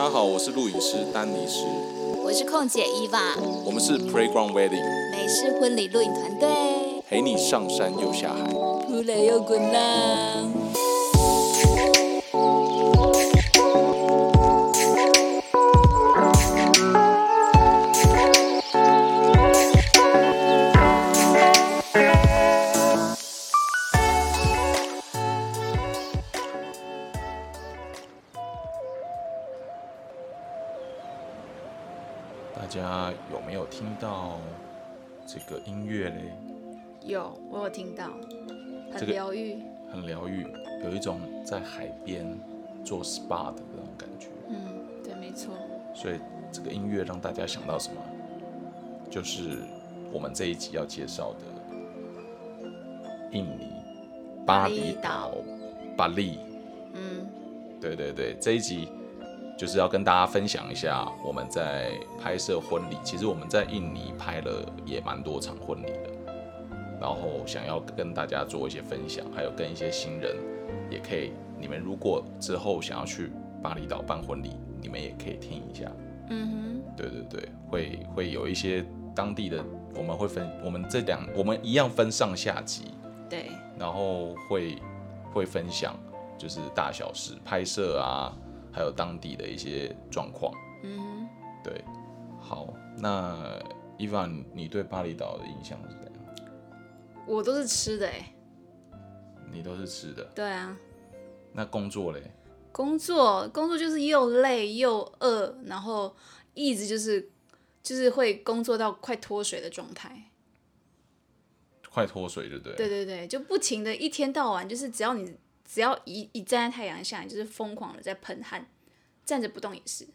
大家好，我是录影师丹尼斯，我是空姐伊娃，我们是 Playground Wedding，美式婚礼录影团队，陪你上山又下海，又滚浪。疗愈，有一种在海边做 SPA 的那种感觉。嗯，对，没错。所以这个音乐让大家想到什么？就是我们这一集要介绍的印尼巴厘岛巴厘。嗯，对对对，这一集就是要跟大家分享一下我们在拍摄婚礼。其实我们在印尼拍了也蛮多场婚礼的，然后想要跟大家做一些分享，还有跟一些新人也可以。你们如果之后想要去巴厘岛办婚礼，你们也可以听一下。嗯哼对对对，会会有一些当地的，我们会分，我们这两我们一样分上下集，对，然后会会分享就是大小事、拍摄啊，还有当地的一些状况。嗯对，好，那伊凡，你对巴厘岛的印象是怎样？哼，我都是吃的哎。你都是吃的，对啊，那工作嘞？工作工作就是又累又饿，然后一直就是就是会工作到快脱水的状态。快脱水，对不对？对对对，就不停的一天到晚，就是只要你只要一一站在太阳下，你就是疯狂的在喷汗，站着不动也是。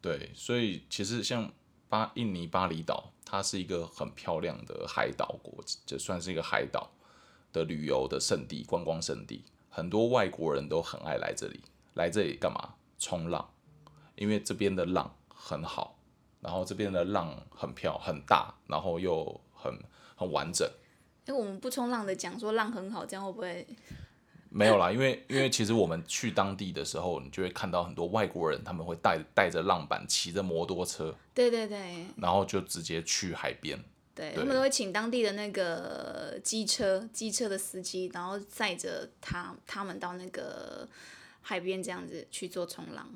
对，所以其实像巴印尼巴厘岛，它是一个很漂亮的海岛国，就算是一个海岛的旅游的圣地、观光圣地，很多外国人都很爱来这里。来这里干嘛？冲浪，因为这边的浪很好，然后这边的浪很漂很大，然后又很很完整。因为我们不冲浪的讲说浪很好，这样会不会？没有啦，因为因为其实我们去当地的时候，你就会看到很多外国人，他们会带带着浪板，骑着摩托车，对对对然后就直接去海边。对，对他们都会请当地的那个机车机车的司机，然后载着他他们到那个海边这样子去做冲浪。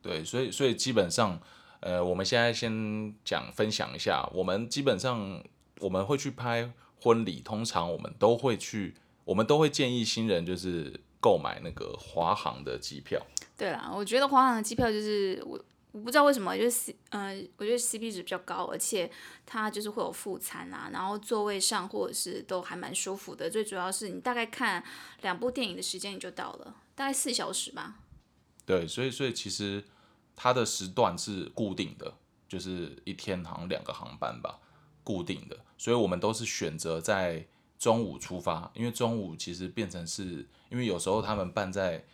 对，所以所以基本上，呃，我们现在先讲分享一下，我们基本上我们会去拍婚礼，通常我们都会去，我们都会建议新人就是购买那个华航的机票。对啦，我觉得华航的机票就是我我不知道为什么，就是 C 呃，我觉得 CP 值比较高，而且它就是会有副餐啊，然后座位上或者是都还蛮舒服的。最主要是你大概看两部电影的时间你就到了，大概四小时吧。对，所以所以其实它的时段是固定的，就是一天好像两个航班吧，固定的，所以我们都是选择在中午出发，因为中午其实变成是因为有时候他们办在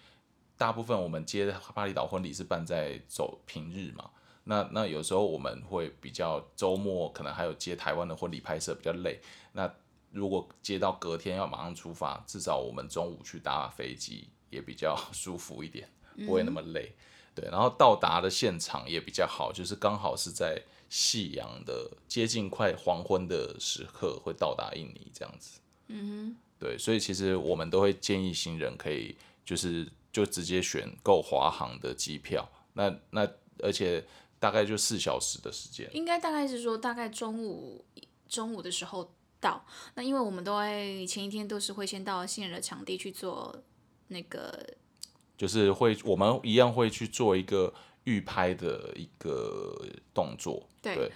大部分我们接巴厘岛婚礼是办在走平日嘛，那那有时候我们会比较周末可能还有接台湾的婚礼拍摄比较累，那如果接到隔天要马上出发，至少我们中午去搭飞机也比较 舒服一点，不会那么累。对，然后到达的现场也比较好，就是刚好是在夕阳的接近快黄昏的时刻会到达印尼这样子。嗯哼对，所以其实我们都会建议新人可以就是就直接选购华航的机票，那那而且大概就四小时的时间。应该大概是说大概中午中午的时候到，那因为我们都会前一天都是会先到新人的场地去做那个就是会，我们一样会去做一个预拍的一个动作。对对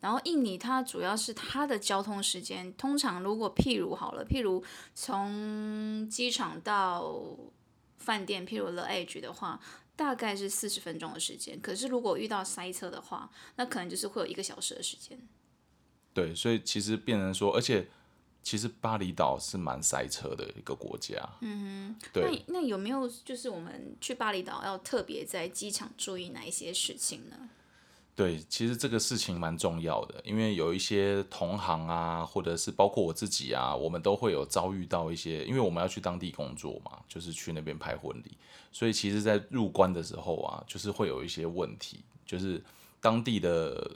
然后印尼它主要是它的交通时间，通常如果譬如好了，譬如从机场到饭店，譬如 The Edge 的话，大概是四十分钟的时间。可是如果遇到塞车的话，那可能就是会有一个小时的时间。对，所以其实变成说，而且其实巴厘岛是蛮塞车的一个国家。嗯哼，对，那那有没有就是我们去巴厘岛要特别在机场注意哪一些事情呢？对，其实这个事情蛮重要的，因为有一些同行啊，或者是包括我自己啊，我们都会有遭遇到一些，因为我们要去当地工作嘛，就是去那边拍婚礼，所以其实，在入关的时候啊，就是会有一些问题，就是当地的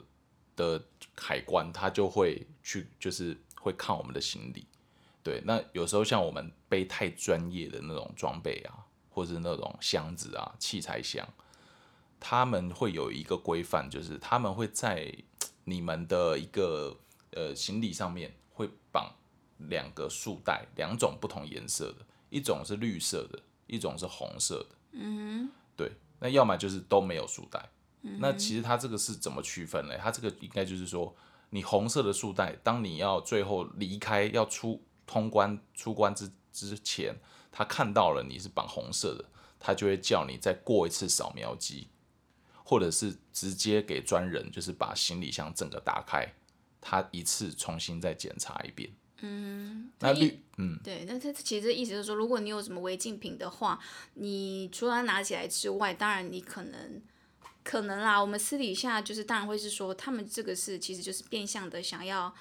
的海关他就会去，就是会看我们的行李。对，那有时候像我们背太专业的那种装备啊，或者是那种箱子啊、器材箱。他们会有一个规范，就是他们会在你们的一个呃行李上面会绑两个束带，两种不同颜色的，一种是绿色的，一种是红色的。嗯对，那要么就是都没有束带。那其实它这个是怎么区分呢？它这个应该就是说，你红色的束带，当你要最后离开要出通关出关之之前，他看到了你是绑红色的，他就会叫你再过一次扫描机。或者是直接给专人，就是把行李箱整个打开，他一次重新再检查一遍。嗯，那绿，嗯，对，那他其实意思就是说，如果你有什么违禁品的话，你除了拿起来之外，当然你可能可能啦，我们私底下就是当然会是说，他们这个是其实就是变相的想要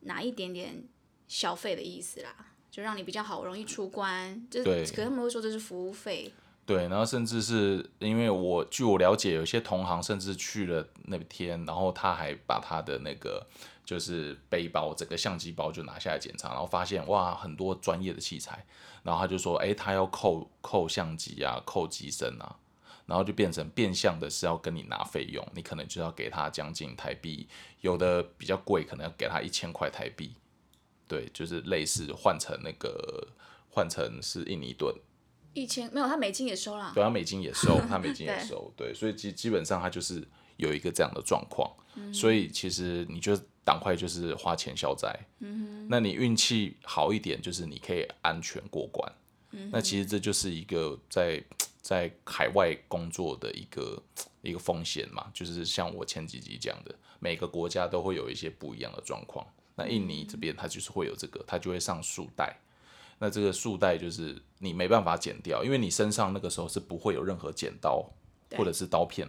拿一点点消费的意思啦，就让你比较好容易出关，就是可他们会说这是服务费。对，然后甚至是因为我据我了解，有些同行甚至去了那天，然后他还把他的那个就是背包，整个相机包就拿下来检查，然后发现哇，很多专业的器材，然后他就说，哎，他要扣扣相机啊，扣机身啊，然后就变成变相的是要跟你拿费用，你可能就要给他将近台币，有的比较贵，可能要给他一千块台币，对，就是类似换成那个换成是印尼盾。一千没有，他美金也收了。对，他美金也收，他美金也 收。对，所以基基本上他就是有一个这样的状况。所以其实你就赶快就是花钱消灾。嗯那你运气好一点，就是你可以安全过关。嗯。那其实这就是一个在在海外工作的一个一个风险嘛，就是像我前几集讲的，每个国家都会有一些不一样的状况。那印尼这边它就是会有这个，它就会上束带。那这个束带就是你没办法剪掉，因为你身上那个时候是不会有任何剪刀或者是刀片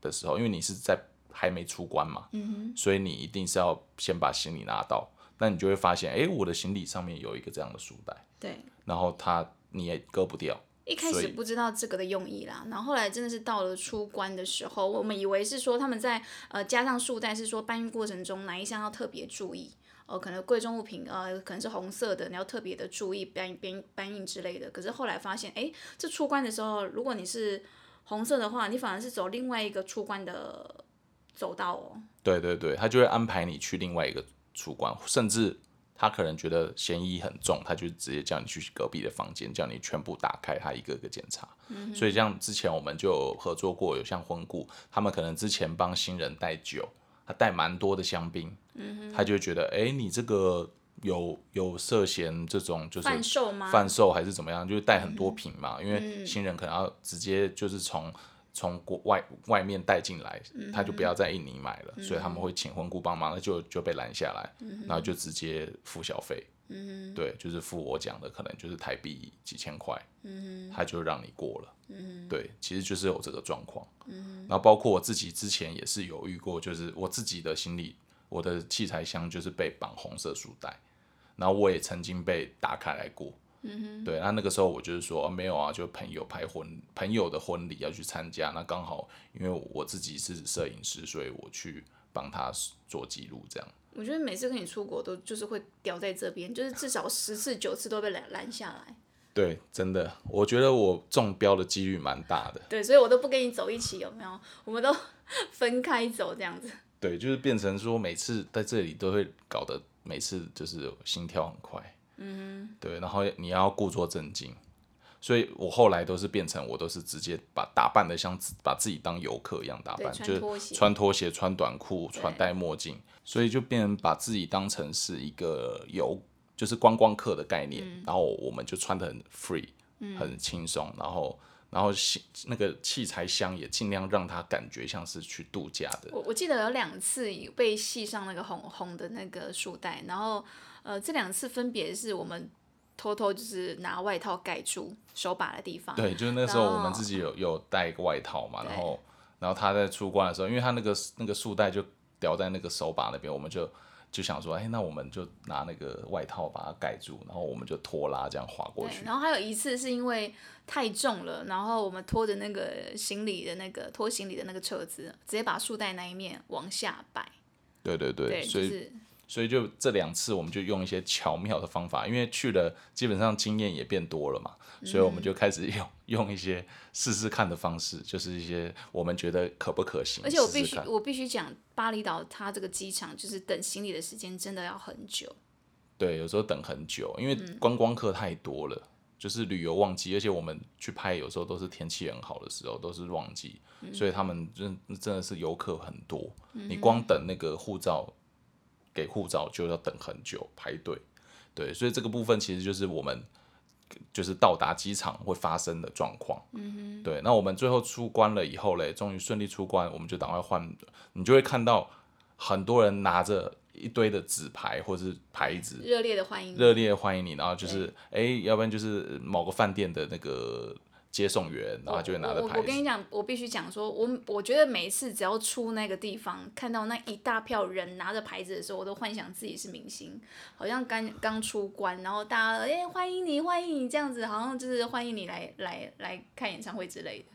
的时候，因为你是在还没出关嘛，嗯所以你一定是要先把行李拿到，那你就会发现，哎，我的行李上面有一个这样的束带，对，然后它你也割不掉。一开始不知道这个的用意啦，然后后来真的是到了出关的时候，我们以为是说他们在呃加上束带，是说搬运过程中哪一项要特别注意。哦，可能贵重物品，呃，可能是红色的，你要特别的注意搬搬搬运之类的。可是后来发现，哎，这出关的时候，如果你是红色的话，你反而是走另外一个出关的走道哦。对对对，他就会安排你去另外一个出关，甚至他可能觉得嫌疑很重，他就直接叫你去隔壁的房间，叫你全部打开，他一个个检查。所以像之前我们就合作过，有像婚顾，他们可能之前帮新人带酒。他带蛮多的香槟，他就会觉得，哎，你这个有有涉嫌这种就是贩售吗？贩售还是怎么样？就是带很多瓶嘛，因为新人可能要直接就是从从国外外面带进来，他就不要在印尼买了，所以他们会请婚顾帮忙，那就就被拦下来，然后就直接付小费。嗯，对，就是付我讲的，可能就是台币几千块，嗯，他就让你过了，嗯，对，其实就是有这个状况，嗯，然后包括我自己之前也是有遇过，就是我自己的行李，我的器材箱就是被绑红色束带，然后我也曾经被打开来过，嗯哼对，那那个时候我就是说没有啊，就朋友拍婚朋友的婚礼要去参加，那刚好因为我自己是摄影师，所以我去帮他做记录这样。我觉得每次跟你出国都就是会掉在这边，就是至少十次九次都被拦拦下来。对，真的，我觉得我中标的几率蛮大的。对，所以我都不跟你走一起，有没有？我们都 分开走这样子。对，就是变成说每次在这里都会搞得每次就是心跳很快。对，然后你要故作镇静。所以我后来都是变成我都是直接把打扮的像把自己当游客一样打扮，就是穿拖鞋、穿短裤、穿戴墨镜，所以就变成把自己当成是一个游，就是观光客的概念。然后我们就穿的很 free，很轻松，然后然后那个器材箱也尽量让他感觉像是去度假的。我我记得有两次被系上那个红红的那个束带，然后呃这两次分别是我们。偷偷就是拿外套盖住手把的地方。对，就是那时候我们自己有有带一个外套嘛，然后然后他在出关的时候，因为他那个那个束带就吊在那个手把那边，我们就就想说，哎，那我们就拿那个外套把它盖住，然后我们就拖拉这样滑过去。然后还有一次是因为太重了，然后我们拖着那个行李的那个拖行李的那个车子，直接把束带那一面往下摆。对对对，所以。所以就这两次，我们就用一些巧妙的方法，因为去了基本上经验也变多了嘛，所以我们就开始用 用一些试试看的方式，就是一些我们觉得可不可行。而且我必须我必须讲，巴厘岛它这个机场就是等行李的时间真的要很久。对，有时候等很久，因为观光客太多了，就是旅游旺季，而且我们去拍有时候都是天气很好的时候，都是旺季，所以他们真真的是游客很多，你光等那个护照。给护照就要等很久排队，对，所以这个部分其实就是我们就是到达机场会发生的状况。嗯对，那我们最后出关了以后嘞，终于顺利出关，我们就赶快换，你就会看到很多人拿着一堆的纸牌或者是牌子，热烈的欢迎，热烈欢迎你，然后就是哎，要不然就是某个饭店的那个。接送员，然后就会拿着牌子。我跟你讲，我必须讲说，我我觉得每一次只要出那个地方，看到那一大票人拿着牌子的时候，我都幻想自己是明星，好像刚刚出关，然后大家哎欢迎你，欢迎你这样子，好像就是欢迎你来来来看演唱会之类的。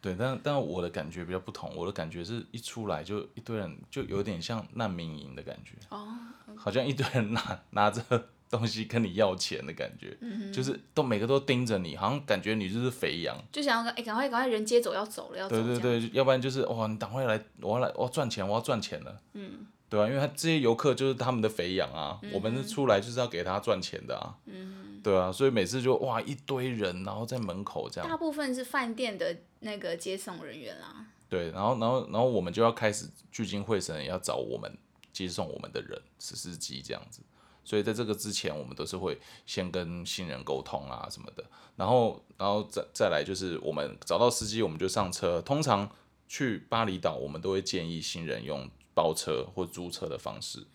对，但但我的感觉比较不同，我的感觉是一出来就一堆人，就有点像难民营的感觉。哦。好像一堆人拿 拿着。东西跟你要钱的感觉，就是都每个都盯着你，好像感觉你就是肥羊，就想要哎赶快赶快人接走要走了要走。对对对，要不然就是哇你赶快来，我要来我要赚钱我要赚钱了，嗯，对啊，因为他这些游客就是他们的肥羊啊，我们出来就是要给他赚钱的啊，嗯，对啊，所以每次就哇一堆人然后在门口这样，大部分是饭店的那个接送人员啦，对，然后然后然后我们就要开始聚精会神要找我们接送我们的人，是司机这样子。所以在这个之前，我们都是会先跟新人沟通啊什么的，然后，然后再再来就是我们找到司机，我们就上车。通常去巴厘岛，我们都会建议新人用包车或租车的方式，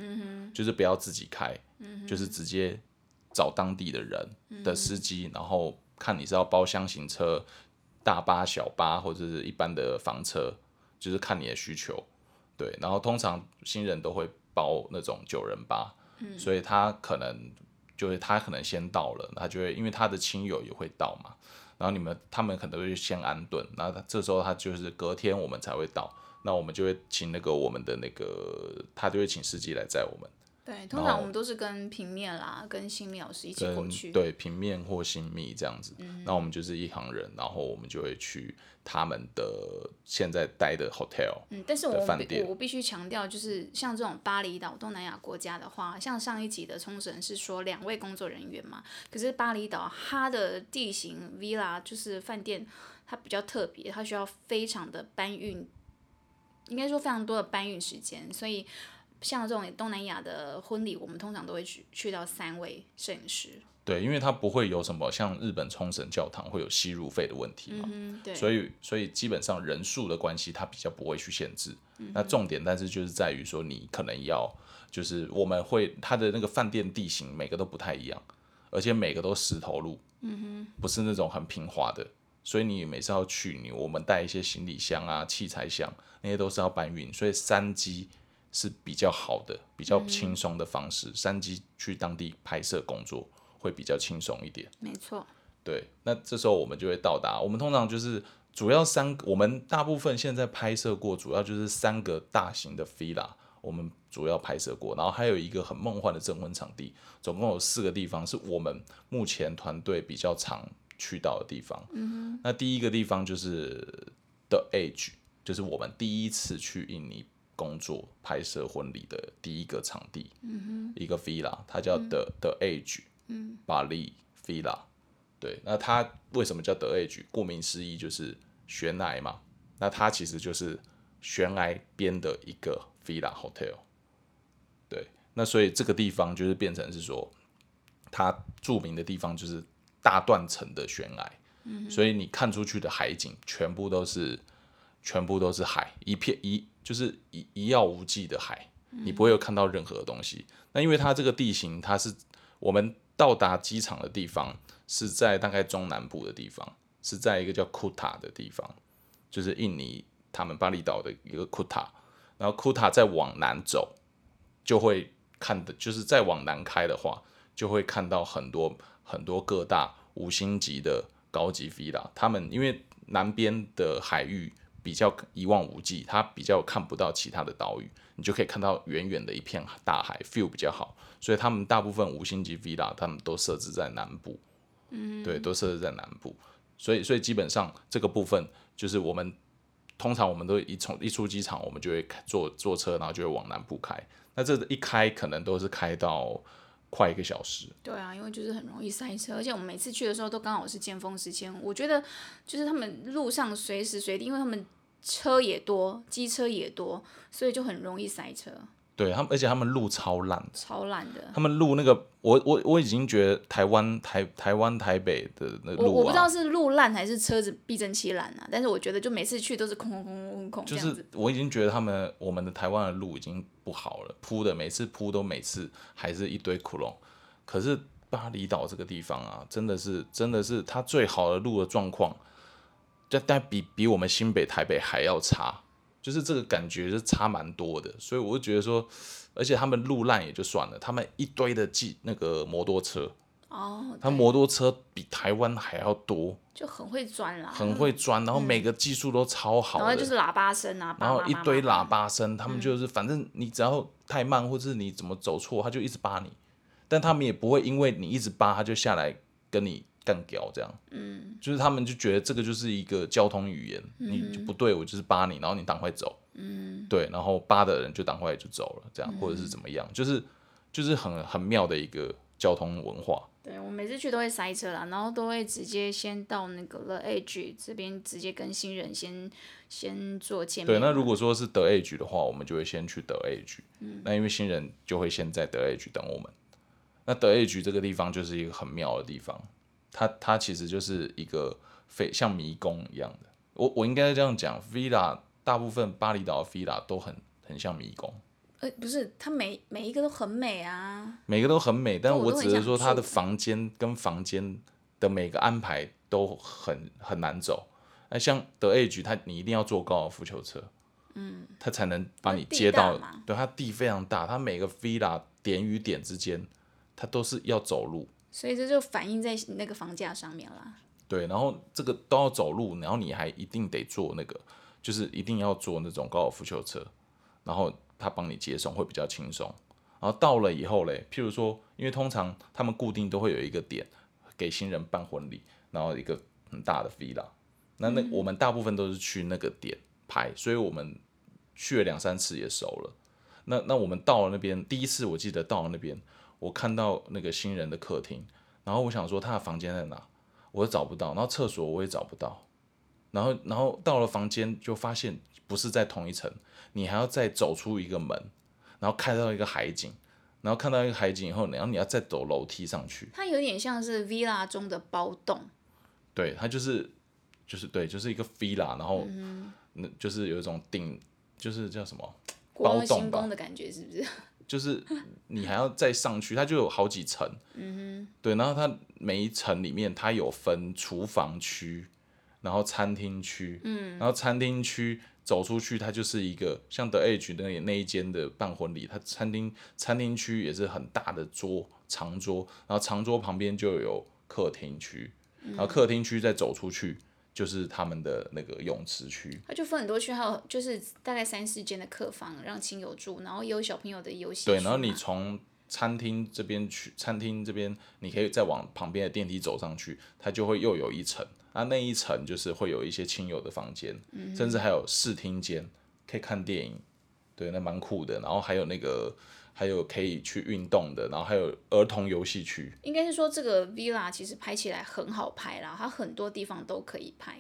就是不要自己开，就是直接找当地的人的司机，然后看你是要包厢型车、大巴、小巴或者是一般的房车，就是看你的需求。对，然后通常新人都会包那种九人巴。所以他可能就是他可能先到了，他就会因为他的亲友也会到嘛，然后你们他们可能会先安顿，然后他这时候他就是隔天我们才会到，那我们就会请那个我们的那个他就会请司机来载我们。对，通常我们都是跟平面啦，跟新密老师一起过去。对，平面或新密这样子，那我们就是一行人，然后我们就会去他们的现在待的 hotel。嗯，但是我我我必须强调，就是像这种巴厘岛东南亚国家的话，像上一集的冲绳是说两位工作人员嘛，可是巴厘岛它的地形 villa 就是饭店，它比较特别，它需要非常的搬运，应该说非常多的搬运时间，所以。像这种东南亚的婚礼，我们通常都会去去到三位摄影师。对，因为它不会有什么像日本冲绳教堂会有吸入费的问题嘛，所以所以基本上人数的关系，它比较不会去限制。那重点，但是就是在于说，你可能要就是我们会它的那个饭店地形每个都不太一样，而且每个都石头路，嗯不是那种很平滑的，所以你每次要去，你我们带一些行李箱啊、器材箱那些都是要搬运，所以三机。是比较好的、比较轻松的方式。三机去当地拍摄工作会比较轻松一点。没错。对，那这时候我们就会到达。我们通常就是主要三，我们大部分现在拍摄过，主要就是三个大型的 villa，我们主要拍摄过。然后还有一个很梦幻的证婚场地，总共有四个地方是我们目前团队比较常去到的地方。嗯那第一个地方就是 The Age，就是我们第一次去印尼。工作拍摄婚礼的第一个场地，嗯一个 villa，它叫 The The 巴黎 villa。对，那它为什么叫 The Age？顾名思义就是悬崖嘛。那它其实就是悬崖边的一个 villa hotel。对，那所以这个地方就是变成是说，它著名的地方就是大断层的悬崖，嗯所以你看出去的海景全部都是。全部都是海，一片一就是一一望无际的海，你不会有看到任何东西。那因为它这个地形，它是我们到达机场的地方是在大概中南部的地方，是在一个叫库塔的地方，就是印尼他们巴厘岛的一个库塔，然后库塔再往南走，就会看的，就是再往南开的话，就会看到很多很多各大五星级的高级 villa。他们因为南边的海域比较一望无际，它比较看不到其他的岛屿，你就可以看到远远的一片大海，feel 比较好。所以他们大部分五星级 villa 他们都设置在南部，嗯，对，都设置在南部。所以，所以基本上这个部分就是我们通常我们都一从一出机场，我们就会坐坐车，然后就会往南部开。那这一开可能都是开到快一个小时。对啊，因为就是很容易塞车，而且我们每次去的时候都刚好是尖峰时间。我觉得就是他们路上随时随地，因为他们车也多，机车也多，所以就很容易塞车。对他们，而且他们路超烂，超烂的。他们路那个，我我我已经觉得台湾台台湾台北的那路啊，我我不知道是路烂还是车子避震器烂啊。但是我觉得就每次去都是空空空空空就是我已经觉得他们我们的台湾的路已经不好了，铺的每次铺都每次还是一堆窟窿。可是巴厘岛这个地方啊，真的是真的是它最好的路的状况，但但比比我们新北台北还要差。就是这个感觉是差蛮多的，所以我就觉得说，而且他们路烂也就算了，他们一堆的记那个摩托车，哦，他摩托车比台湾还要多，就很会钻啦，很会钻，然后每个技术都超好，然后就是喇叭声啊，然后一堆喇叭声，他们就是反正你只要太慢或者是你怎么走错，他就一直扒你，但他们也不会因为你一直扒他就下来跟你。干屌这样，嗯，就是他们就觉得这个就是一个交通语言，你就不对我就是扒你，然后你赶快走，嗯，对，然后扒的人就赶快就走了，这样或者是怎么样，就是就是很很妙的一个交通文化。对我每次去都会塞车啦，然后都会直接先到那个 The Edge 这边，直接跟新人先先做见面。对，那如果说是 The Edge 的话，我们就会先去 The Edge，嗯，那因为新人就会先在 The Edge 等我们。那 The Edge 这个地方就是一个很妙的地方。它它其实就是一个非像迷宫一样的，我我应该这样讲，villa 大部分巴厘岛的 villa 都很很像迷宫。呃，不是，它每每一个都很美啊。每个都很美，但我只是说它的房间跟房间的每个安排都很很难走。那像德 Age，它你一定要坐高尔夫球车，嗯，它才能把你接到。对，它地非常大，它每个 villa 点与点之间，它都是要走路。所以这就反映在那个房价上面啦。对，然后这个都要走路，然后你还一定得坐那个，就是一定要坐那种高尔夫球车，然后他帮你接送会比较轻松。然后到了以后嘞，譬如说，因为通常他们固定都会有一个点给新人办婚礼，然后一个很大的 villa，那那我们大部分都是去那个点拍，所以我们去了两三次也熟了。那那我们到了那边，第一次我记得到了那边。我看到那个新人的客厅，然后我想说他的房间在哪，我找不到，然后厕所我也找不到，然后然后到了房间就发现不是在同一层，你还要再走出一个门，然后看到一个海景，然后看到一个海景以后，然后你要再走楼梯上去。它有点像是 villa 中的包栋。对，它就是就是对，就是一个 villa，然后那就是有一种顶，就是叫什么包栋吧的感觉，是不是？就是你还要再上去，它就有好几层，嗯哼对，然后它每一层里面它有分厨房区，然后餐厅区，嗯然后餐厅区走出去，它就是一个像 The Age 那那一间的办婚礼，它餐厅餐厅区也是很大的桌长桌，然后长桌旁边就有客厅区，然后客厅区再走出去。就是他们的那个泳池区，它就分很多区，还有就是大概三四间的客房让亲友住，然后也有小朋友的游戏。对，然后你从餐厅这边去，餐厅这边你可以再往旁边的电梯走上去，它就会又有一层，啊，那一层就是会有一些亲友的房间，甚至还有视听间，可以看电影，对，那蛮酷的。然后还有那个。还有可以去运动的，然后还有儿童游戏区。应该是说这个 villa 其实拍起来很好拍啦，它很多地方都可以拍。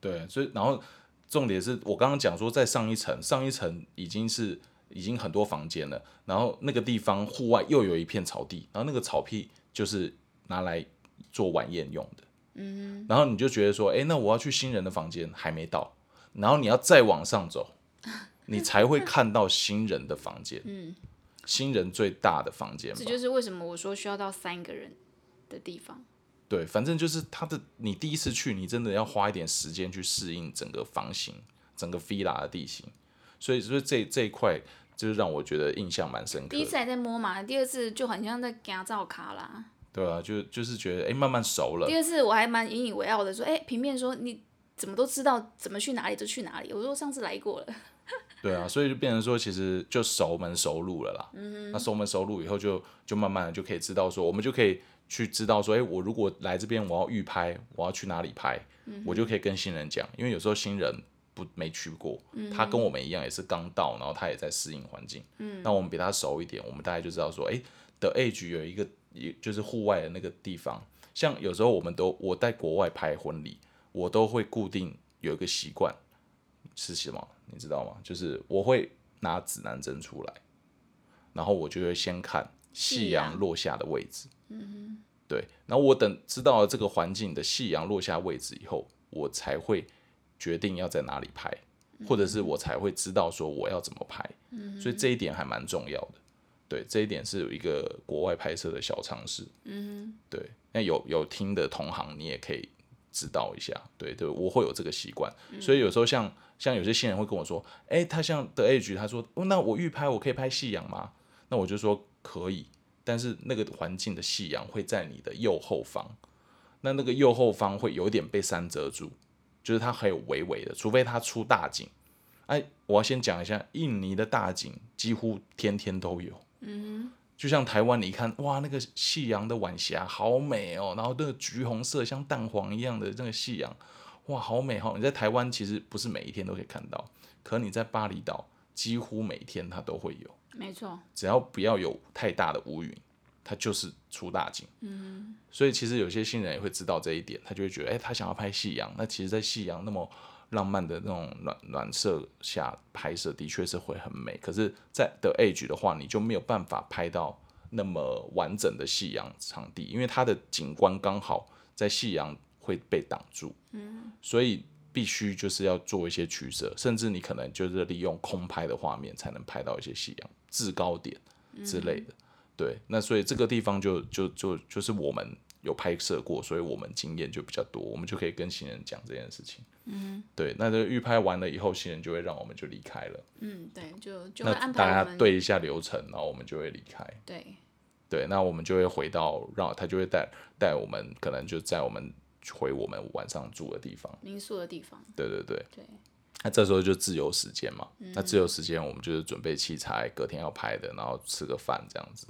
对，所以然后重点是我刚刚讲说，在上一层，上一层已经是已经很多房间了，然后那个地方户外又有一片草地，然后那个草地就是拿来做晚宴用的。嗯。然后你就觉得说，哎，那我要去新人的房间还没到，然后你要再往上走，你才会看到新人的房间。嗯。新人最大的房间，这就是为什么我说需要到三个人的地方。对，反正就是他的，你第一次去，你真的要花一点时间去适应整个房型、整个 villa 的地形，所以所以这这一块就是让我觉得印象蛮深刻的。第一次还在摸嘛，第二次就很像在加照卡啦。对啊，就就是觉得哎、慢慢熟了第，二次我还蛮引以为傲的，说，哎、平面说你怎么都知道怎么去哪里就去哪里。我说上次来过了，对啊，所以就变成说，其实就熟门熟路了啦。嗯那熟门熟路以后就，就慢慢的就可以知道说，我们就可以去知道说，哎、我如果来这边我要预拍，我要去哪里拍，我就可以跟新人讲，因为有时候新人不没去过，他跟我们一样也是刚到，然后他也在适应环境。嗯，那我们比他熟一点，我们大概就知道说，哎、的 Age 有一个，也就是户外的那个地方，像有时候我们都我在国外拍婚礼，我都会固定有一个习惯是什么？你知道吗？就是我会拿指南针出来，然后我就会先看夕夕阳阳落下的位置。嗯对，然后我等知道了这个环境的夕阳落下位置以后，我才会决定要在哪里拍，或者是我才会知道说我要怎么拍。嗯所以这一点还蛮重要的。对，这一点是有一个国外拍摄的小常识。嗯对，那有有听的同行，你也可以知道一下。对对，我会有这个习惯，所以有时候像像有些新人会跟我说，哎、他像的 Age，他说，哦，那我预拍我可以拍夕阳吗？那我就说可以，但是那个环境的夕阳会在你的右后方，那那个右后方会有一点被山遮住，就是它还有微微的，除非它出大景。哎，我要先讲一下，印尼的大景几乎天天都有。嗯，就像台湾，你一看，哇，那个夕阳的晚霞好美哦，然后那个橘红色像蛋黄一样的那个夕阳，哇，好美哈、哦！你在台湾其实不是每一天都可以看到，可你在巴厘岛几乎每天它都会有，没错，只要不要有太大的乌云，它就是出大景。嗯，所以其实有些新人也会知道这一点，他就会觉得，哎、他想要拍夕阳，那其实，在夕阳那么浪漫的那种暖暖色下拍摄，的确是会很美。可是，在的 Age 的话，你就没有办法拍到那么完整的夕阳场地，因为它的景观刚好在夕阳会被挡住。嗯，所以必须就是要做一些取舍，甚至你可能就是利用空拍的画面才能拍到一些夕阳制高点之类的。对，那所以这个地方就就就就是我们有拍摄过，所以我们经验就比较多，我们就可以跟新人讲这件事情。嗯，对，那这个预拍完了以后，新人就会让我们就离开了。嗯，对，就就会那安排大家对一下流程，然后我们就会离开。对对，那我们就会回到让他就会带带我们，可能就在我们回我们晚上住的地方。民宿的地方，对对对，对，那这时候就自由时间嘛。那自由时间我们就是准备器材，隔天要拍的，然后吃个饭这样子。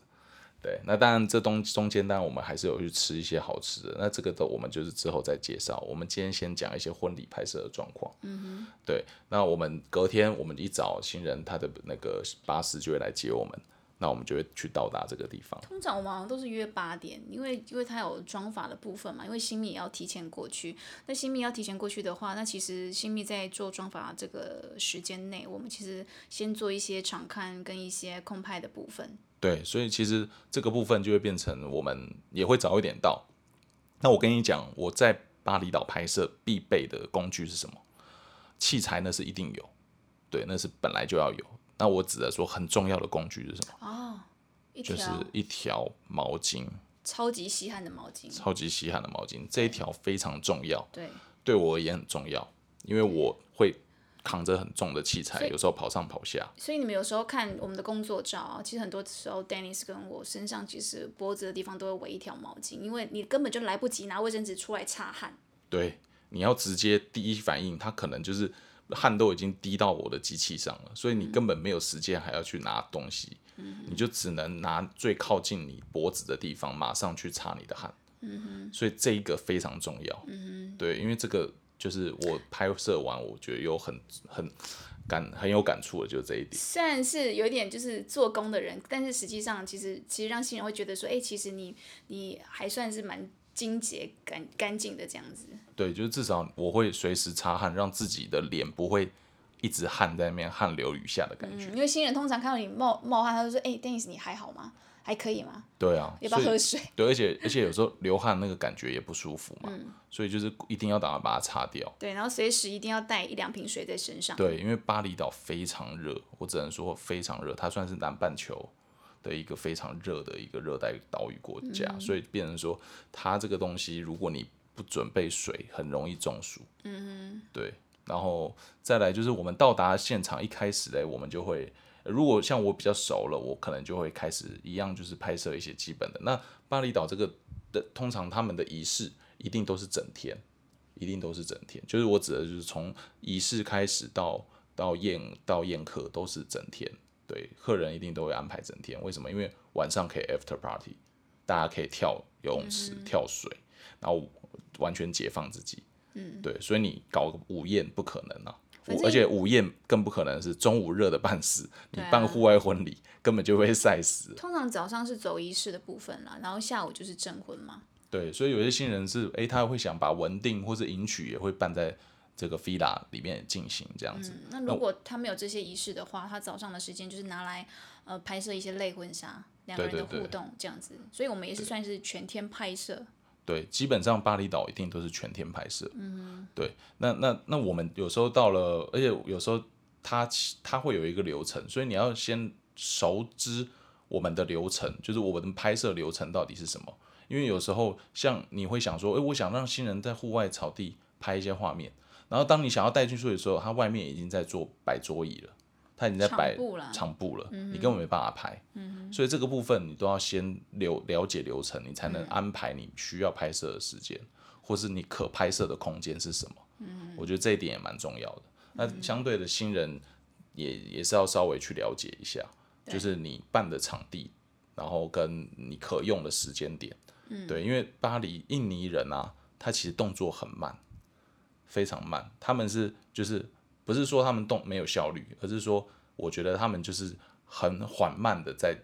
对，那当然这东中间当然我们还是有去吃一些好吃的，那这个的我们就是之后再介绍。我们今天先讲一些婚礼拍摄的状况。嗯哼。对，那我们隔天我们一早新人他的那个巴士就会来接我们，那我们就会去到达这个地方。通常我们好像都是约八点，因为因为它有妆法的部分嘛，因为新密也要提前过去。那新密要提前过去的话，那其实新密在做妆法这个时间内，我们其实先做一些场看跟一些空拍的部分。对，所以其实这个部分就会变成我们也会早一点到。那我跟你讲，我在巴厘岛拍摄必备的工具是什么？器材那是一定有，对，那是本来就要有。那我指的说很重要的工具是什么？哦就是一条毛巾，超级稀罕的毛巾，超级稀罕的毛巾，这一条非常重要，对，对我而言很重要，因为我会扛着很重的器材，有时候跑上跑下。所以你们有时候看我们的工作照啊，其实很多时候 Dennis 跟我身上其实脖子的地方都会围一条毛巾，因为你根本就来不及拿卫生纸出来擦汗。对，你要直接第一反应，他可能就是汗都已经滴到我的机器上了，所以你根本没有时间还要去拿东西，你就只能拿最靠近你脖子的地方，马上去擦你的汗。嗯哼所以这一个非常重要。嗯哼对，因为这个就是我拍摄完，我觉得有很很感很有感触的，就是这一点。虽然是有一点就是做工的人，但是实际上其实其实让新人会觉得说，哎、其实你你还算是蛮清洁干干净的这样子。对，就是至少我会随时擦汗，让自己的脸不会一直汗在那边汗流雨下的感觉。嗯，因为新人通常看到你冒冒汗，他就说，哎、d e n n i s 你还好吗？还可以吗？对啊，要不要喝水？对，而且而且有时候流汗那个感觉也不舒服嘛，嗯所以就是一定要打算把它擦掉。对，然后随时一定要带一两瓶水在身上。对，因为巴厘岛非常热，我只能说非常热，它算是南半球的一个非常热的一个热带岛屿国家，嗯所以变成说它这个东西，如果你不准备水，很容易中暑。嗯对，然后再来就是我们到达现场一开始嘞，我们就会，如果像我比较熟了，我可能就会开始一样就是拍摄一些基本的。那巴厘岛这个的通常他们的仪式一定都是整天，一定都是整天，就是我指的就是从仪式开始到到宴到宴客都是整天。对，客人一定都会安排整天。为什么？因为晚上可以 after party，大家可以跳游泳池、跳水，然后完全解放自己。嗯，对，所以你搞个午宴不可能啊，而且午宴更不可能是中午热的半死，你办户外婚礼根本就会晒死。通常早上是走仪式的部分啦，然后下午就是证婚嘛。对，所以有些新人是，哎，他会想把文定或者迎娶也会办在。这个 villa 里面进行这样子。那如果他没有这些仪式的话，他早上的时间就是拿来呃拍摄一些类婚纱，两个人的互动这样子。所以我们也是算是全天拍摄。对，基本上巴厘岛一定都是全天拍摄。嗯。对，那那那我们有时候到了，而且有时候它它会有一个流程，所以你要先熟知我们的流程，就是我们的拍摄流程到底是什么。因为有时候像你会想说，哎，我想让新人在户外草地拍一些画面。然后当你想要带进去的时候，他外面已经在做摆桌椅了，他已经在摆场布了，你根本没办法拍。所以这个部分你都要先了了解流程，你才能安排你需要拍摄的时间，或是你可拍摄的空间是什么。我觉得这一点也蛮重要的。那相对的新人也也是要稍微去了解一下，就是你办的场地，然后跟你可用的时间点。对，因为巴黎印尼人啊，他其实动作很慢。非常慢，他们是就是不是说他们动没有效率，而是说我觉得他们就是很缓慢的在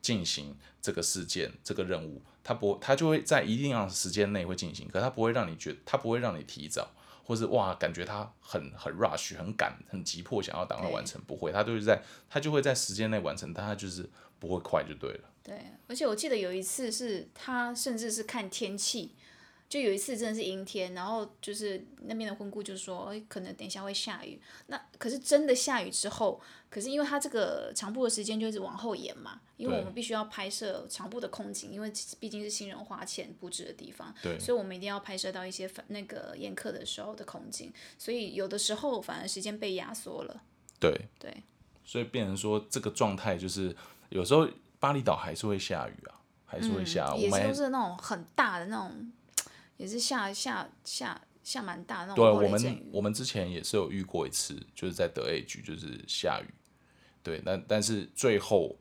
进行这个事件这个任务，他不他就会在一定的时间内会进行，可他不会让你觉他不会让你提早，或是哇感觉他很很 rush 很赶很急迫想要赶快完成，不会，他就是在他就会在时间内完成，但他就是不会快就对了。对，而且我记得有一次是他甚至是看天气。就有一次真的是阴天，然后就是那边的婚顾就说，哎，可能等一下会下雨。那可是真的下雨之后，可是因为它这个长布的时间就一直往后延嘛，因为我们必须要拍摄长布的空景，因为毕竟是新人花钱布置的地方，所以我们一定要拍摄到一些那个宴客的时候的空景，所以有的时候反而时间被压缩了。对对，所以变成说这个状态就是有时候巴厘岛还是会下雨啊，还是会下，也是都是那种很大的那种。也是下下下下蛮大那种。对，我们我们之前也是有遇过一次，就是在德 A 局，就是下雨。对，那但是最后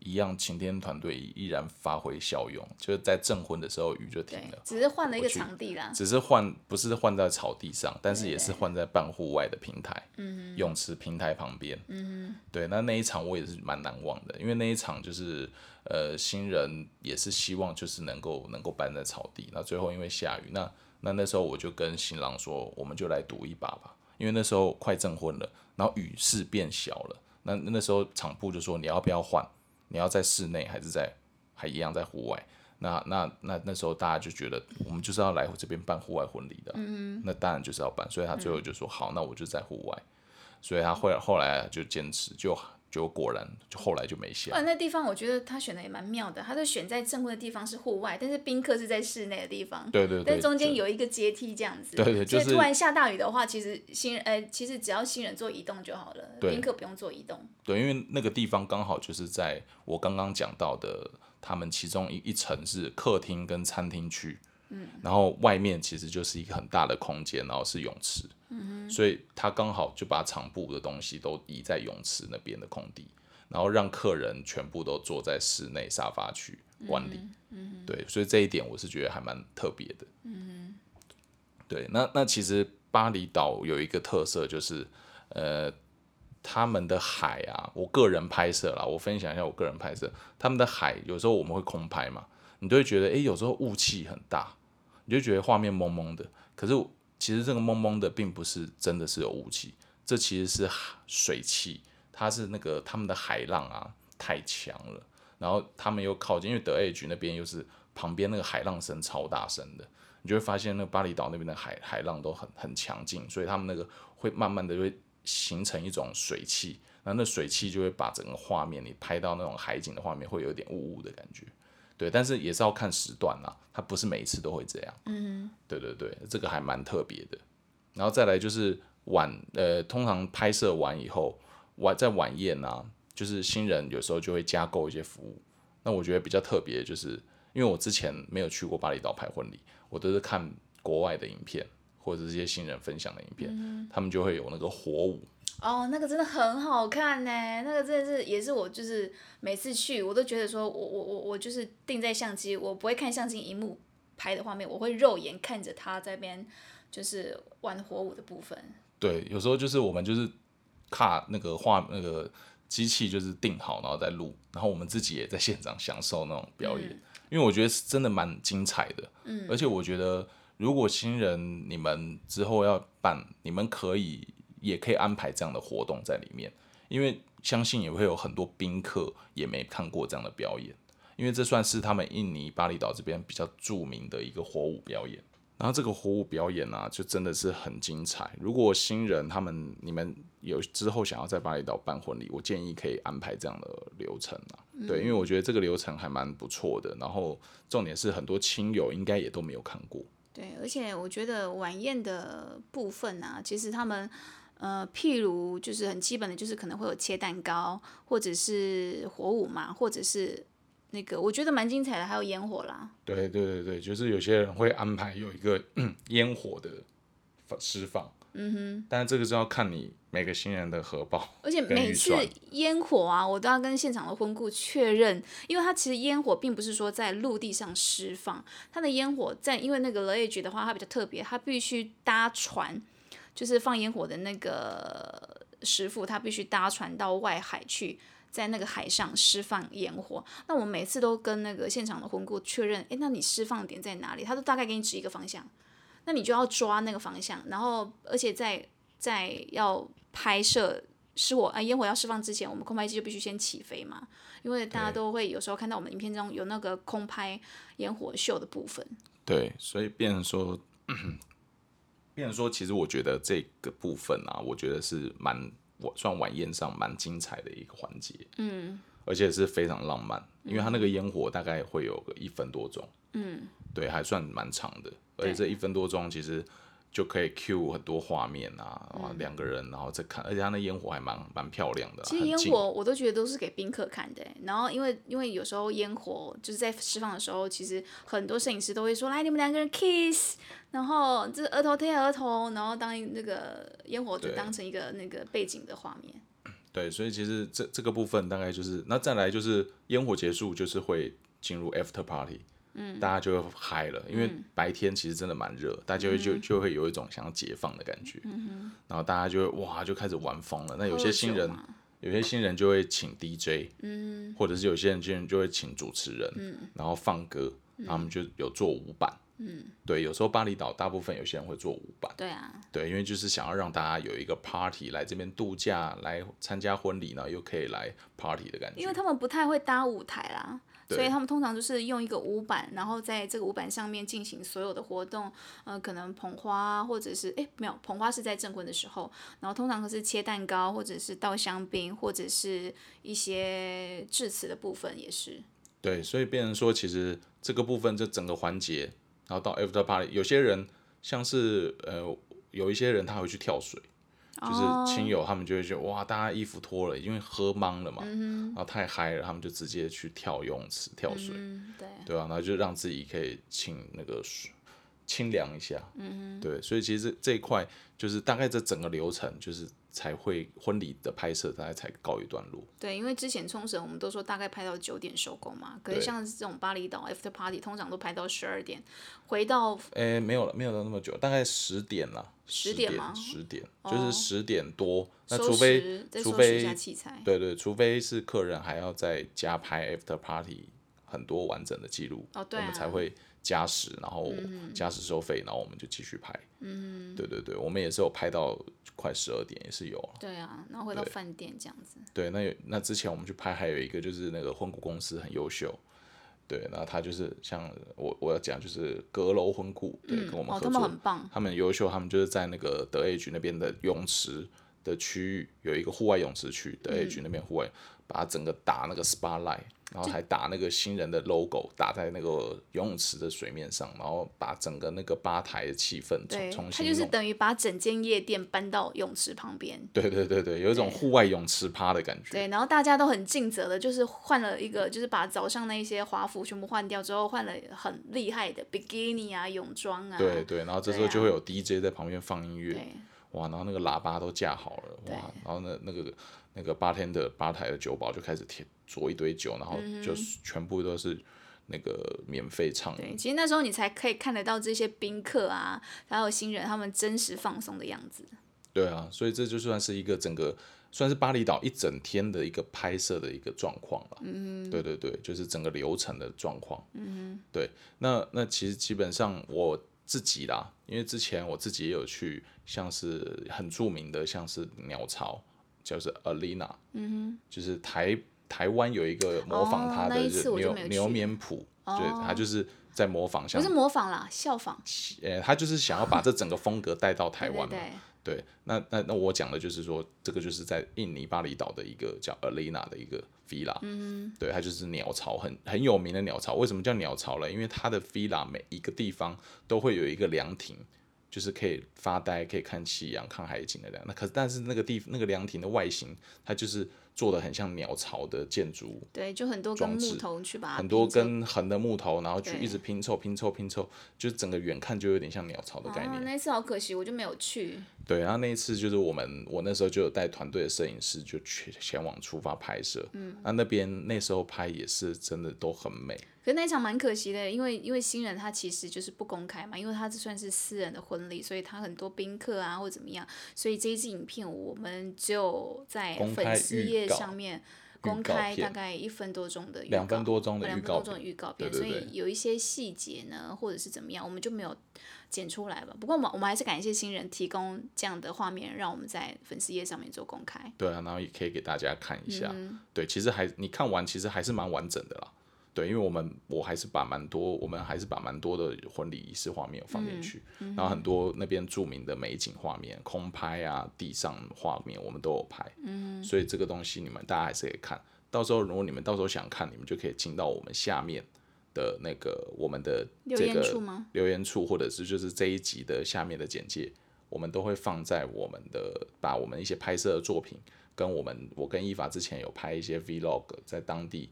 一样，晴天团队依然发挥效用，就是在证婚的时候雨就停了，只是换了一个场地啦。只是换不是换在草地上，但是也是换在半户外的平台，嗯泳池平台旁边。嗯对，那那一场我也是蛮难忘的，因为那一场就是。呃，新人也是希望就是能够能够搬在草地，那最后因为下雨，那那那时候我就跟新郎说，我们就来赌一把吧，因为那时候快证婚了，然后雨势变小了，那那时候场部就说你要不要换，你要在室内还是在还一样在户外，那那那那时候大家就觉得我们就是要来这边办户外婚礼的，嗯。那当然就是要办，所以他最后就说好，那我就在户外，所以他后后来就坚持就。就果然，就后来就没下。那地方我觉得他选的也蛮妙的，他就选在正婚的地方是户外，但是宾客是在室内的地方。对对。但中间有一个阶梯这样子。对对。所以突然下大雨的话，其实新人，呃，其实只要新人做移动就好了，宾客不用做移动。对，因为那个地方刚好就是在我刚刚讲到的，他们其中一一层是客厅跟餐厅区。嗯。然后外面其实就是一个很大的空间，然后是泳池。所以他刚好就把场部的东西都移在泳池那边的空地，然后让客人全部都坐在室内沙发区管理。嗯，对，所以这一点我是觉得还蛮特别的。嗯，对，那那其实巴厘岛有一个特色就是，呃，他们的海啊，我个人拍摄啦，我分享一下我个人拍摄，他们的海有时候我们会空拍嘛，你都会觉得，哎，有时候雾气很大，你就觉得画面蒙蒙的，可是。其实这个蒙蒙的并不是真的是有雾气，这其实是水汽，它是那个他们的海浪啊太强了，然后他们又靠近，因为德 A 局那边又是旁边那个海浪声超大声的，你就会发现那个巴厘岛那边的海海浪都很很强劲，所以他们那个会慢慢的会形成一种水汽，然后那水汽就会把整个画面你拍到那种海景的画面会有点雾雾的感觉。对，但是也是要看时段啦，它不是每一次都会这样。嗯，对对对，这个还蛮特别的。然后再来就是晚呃，通常拍摄完以后，晚在晚宴啊，就是新人有时候就会加购一些服务。那我觉得比较特别，就是因为我之前没有去过巴厘岛拍婚礼，我都是看国外的影片或者这些新人分享的影片，他们就会有那个火舞。哦，那个真的很好看呢，那个真的是也是我就是每次去我都觉得说我我我我就是定在相机，我不会看相机荧幕拍的画面，我会肉眼看着他在边就是玩火舞的部分。对，有时候就是我们就是卡那个画那个机器就是定好，然后再录，然后我们自己也在现场享受那种表演，因为我觉得是真的蛮精彩的。嗯，而且我觉得如果新人你们之后要办，你们可以。也可以安排这样的活动在里面，因为相信也会有很多宾客也没看过这样的表演，因为这算是他们印尼巴厘岛这边比较著名的一个火舞表演。然后这个火舞表演呢，就真的是很精彩。如果新人他们你们有之后想要在巴厘岛办婚礼，我建议可以安排这样的流程啊。对，因为我觉得这个流程还蛮不错的。然后重点是很多亲友应该也都没有看过。对，而且我觉得晚宴的部分啊，其实他们。呃，譬如就是很基本的，就是可能会有切蛋糕，或者是火舞嘛，或者是那个我觉得蛮精彩的，还有烟火啦。对对对对，就是有些人会安排有一个 烟火的释放。嗯哼。但是这个是要看你每个新人的荷包。而且每次烟火啊，我都要跟现场的婚顾确认，因为他其实烟火并不是说在陆地上释放，他的烟火在因为那个 l a g e 的话，它比较特别，它必须搭船。就是放烟火的那个师傅，他必须搭船到外海去，在那个海上释放烟火。那我们每次都跟那个现场的魂顾确认，诶，那你释放点在哪里？他都大概给你指一个方向，那你就要抓那个方向。然后，而且在在要拍摄失火啊烟火要释放之前，我们空拍机就必须先起飞嘛，因为大家都会有时候看到我们影片中有那个空拍烟火秀的部分。对，所以变成说。变成说，其实我觉得这个部分啊，我觉得是蛮我算晚宴上蛮精彩的一个环节，嗯，而且是非常浪漫，因为它那个烟火大概会有个一分多钟，嗯，对，还算蛮长的，而且这一分多钟其实。就可以 cue 很多画面啊，两个人然后再看，而且他那烟火还蛮蛮漂亮的。其实烟火我都觉得都是给宾客看的，然后因为因为有时候烟火就是在释放的时候，其实很多摄影师都会说来你们两个人 kiss，然后这额头贴额头，然后当那个烟火就当成一个那个背景的画面。对，所以其实这这个部分大概就是那再来就是烟火结束就是会进入 after party。大家就会嗨了，因为白天其实真的蛮热，大家就就就会有一种想要解放的感觉，然后大家就会哇就开始玩疯了。那有些新人，有些新人就会请 DJ，或者是有些人就就会请主持人，然后放歌，他们就有做舞板。嗯，对，有时候巴厘岛大部分有些人会做舞板。对啊，对，因为就是想要让大家有一个 party 来这边度假，来参加婚礼呢，又可以来 party 的感觉。因为他们不太会搭舞台啦。所以他们通常就是用一个舞板，然后在这个舞板上面进行所有的活动，呃，可能捧花，或者是哎没有捧花是在证婚的时候，然后通常都是切蛋糕，或者是倒香槟，或者是一些致辞的部分也是。对，所以变成说，其实这个部分这整个环节，然后到 after party，有些人像是呃有一些人他会去跳水。就是亲友他们就会觉得哇，大家衣服脱了，因为喝懵了嘛，然后太嗨了，他们就直接去跳游泳池跳水，对。对啊？然后就让自己可以清那个水清凉一下，嗯对，所以其实这一块就是大概这整个流程就是。才会婚礼的拍摄大概才告一段落。对，因为之前冲绳我们都说大概拍到九点收工嘛，可是像这种巴厘岛 after party 通常都拍到十二点，回到诶没有了，没有到那么久，大概十点了。十点吗？十点，就是十点多。那除非除非对对，除非是客人还要再加拍 after party 很多完整的记录，我们才会。加时，然后加时收费，然后我们就继续拍。嗯，对对对，我们也是有拍到快十二点，也是有。对啊，然后回到饭店这样子。对，那有那之前我们去拍，还有一个就是那个婚顾公司很优秀。对，然后他就是像我我要讲就是阁楼婚顾，对，跟我们合作，他们很棒，他们优秀，他们就是在那个德 A 局那边的泳池的区域有一个户外泳池区，德 A 局那边户外把它整个打那个 SPA light。然后还打那个新人的 logo 打在那个游泳池的水面上，然后把整个那个吧台的气氛对重，新。它就是。等于把整间夜店搬到泳池旁边。对对对对，有一种户外泳池趴的感觉。对，然后大家都很尽责的，就是换了一个，就是把早上那些华服全部换掉之后，换了很厉害的比基尼啊、泳装啊。对对，然后这时候就会有 DJ 在旁边放音乐，哇，然后那个喇叭都架好了，哇，然后那那个那个八天的吧台的酒保就开始贴做一堆酒，然后嗯就全部都是那个免费唱对，其实那时候你才可以看得到这些宾客啊，还有新人他们真实放松的样子。对啊，所以这就算是一个整个算是巴厘岛一整天的一个拍摄的一个状况了。嗯对对对，就是整个流程的状况。嗯对，那那其实基本上我自己啦，因为之前我自己也有去，像是很著名的，像是鸟巢，就是 Alina，嗯就是台台湾有一个模仿她的就牛牛棉谱，对，它就是在模仿像不是模仿啦，效仿。呃，他就是想要把这整个风格带到台湾嘛。对对对，那那那我讲的就是说，这个就是在印尼巴厘岛的一个叫 Alina 的一个 villa，嗯，对，它就是鸟巢，很很有名的鸟巢。为什么叫鸟巢呢？因为它的 villa 每一个地方都会有一个凉亭，就是可以发呆、可以看夕阳、看海景的凉。那可是但是那个地那个凉亭的外形，它就是做的很像鸟巢的建筑物，对，就很多根木头去把很多根横的木头，然后去一直拼凑、拼凑、拼凑，就是整个远看就有点像鸟巢的概念。哦，那一次好可惜，我就没有去。对，然后那一次就是我们，我那时候就有带团队的摄影师就去前往出发拍摄，嗯，那那边那时候拍也是真的都很美，可是那一场蛮可惜的，因为因为新人他其实就是不公开嘛，因为他这算是私人的婚礼，所以他很多宾客啊或怎么样，所以这一支影片我们只有在粉丝页上面公开大概一分多钟的两分多钟的两预告片分多钟的预告片，所以有一些细节呢，或者是怎么样，我们就没有剪出来吧。不过我们我们还是感谢新人提供这样的画面，让我们在粉丝页上面做公开。对啊，然后也可以给大家看一下，嗯对，其实还你看完其实还是蛮完整的啦，对，因为我们我还是把蛮多，我们还是把蛮多的婚礼仪式画面放进去，然后很多那边著名的美景画面、空拍啊、地上画面我们都有拍，嗯，所以这个东西你们大家还是可以看，到时候如果你们到时候想看，你们就可以进到我们下面的那个我们的留言这个处吗？留言处，或者是就是这一集的下面的简介，我们都会放在我们的把我们一些拍摄的作品，跟我们我跟伊法之前有拍一些 vlog 在当地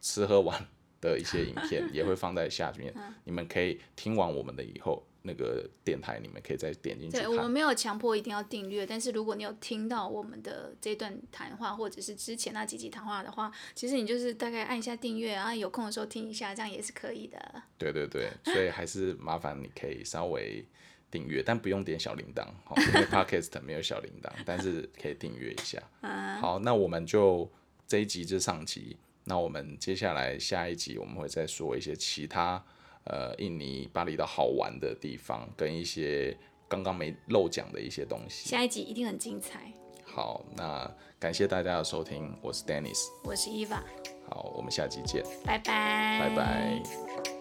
吃喝玩的一些影片，也会放在下面，嗯。你们可以听完我们的以后，那个电台你们可以再点进去对，我们看。没有强迫一定要订阅，但是如果你有听到我们的这段谈话，或者是之前那几集谈话的话，其实你就是大概按一下订阅然啊，有空的时候听一下，这样也是可以的。对对对，所以还是麻烦你可以稍微订阅，但不用点小铃铛，好，因为 podcast 没有小铃铛，但是可以订阅一下。好，那我们就这一集就上集，那我们接下来下一集我们会再说一些其他呃印尼巴厘岛好玩的地方，跟一些刚刚没漏讲的一些东西。下一集一定很精彩。好，那感谢大家的收听，我是 Dennis，我是 Eva，好，我们下集见，拜拜，拜拜。